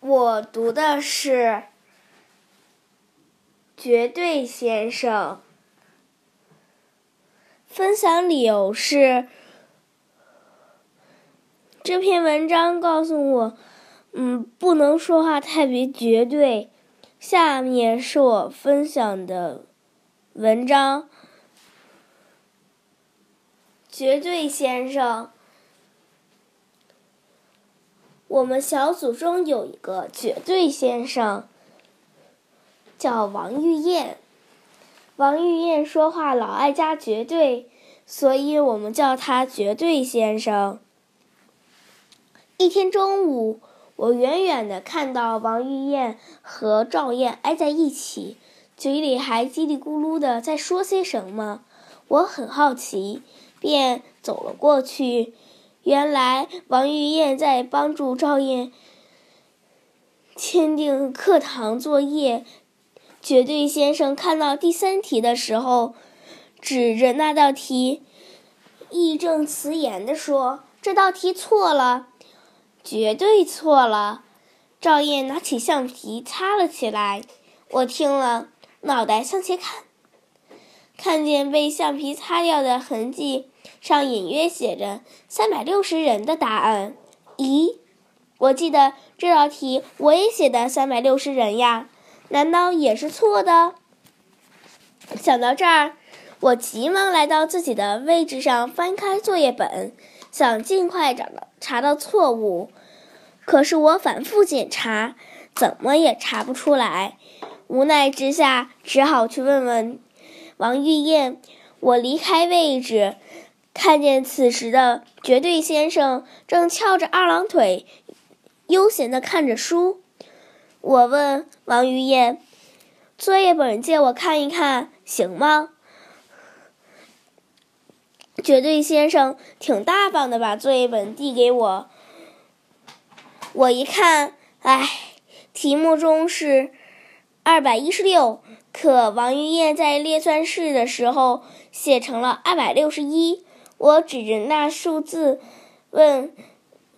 我读的是《绝对先生》，分享理由是这篇文章告诉我，嗯，不能说话太别绝对。下面是我分享的文章，《绝对先生》。我们小组中有一个绝对先生，叫王玉燕。王玉燕说话老爱加绝对，所以我们叫他绝对先生。一天中午，我远远的看到王玉燕和赵燕挨在一起，嘴里还叽里咕噜的在说些什么。我很好奇，便走了过去。原来王玉燕在帮助赵燕签订课堂作业。绝对先生看到第三题的时候，指着那道题，义正辞严地说：“这道题错了，绝对错了。”赵燕拿起橡皮擦了起来。我听了，脑袋向前看，看见被橡皮擦掉的痕迹。上隐约写着“三百六十人”的答案。咦，我记得这道题我也写的“三百六十人”呀，难道也是错的？想到这儿，我急忙来到自己的位置上，翻开作业本，想尽快找到查到错误。可是我反复检查，怎么也查不出来。无奈之下，只好去问问王玉燕。我离开位置。看见此时的绝对先生正翘着二郎腿，悠闲地看着书。我问王玉燕：“作业本借我看一看，行吗？”绝对先生挺大方的，把作业本递给我。我一看，哎，题目中是二百一十六，可王玉燕在列算式的时候写成了二百六十一。我指着那数字，问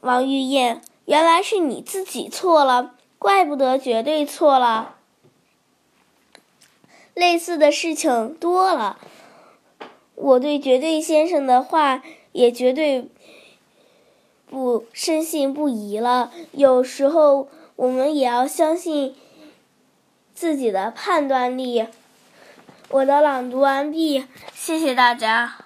王玉燕：“原来是你自己错了，怪不得绝对错了。”类似的事情多了，我对绝对先生的话也绝对不深信不疑了。有时候我们也要相信自己的判断力。我的朗读完毕，谢谢大家。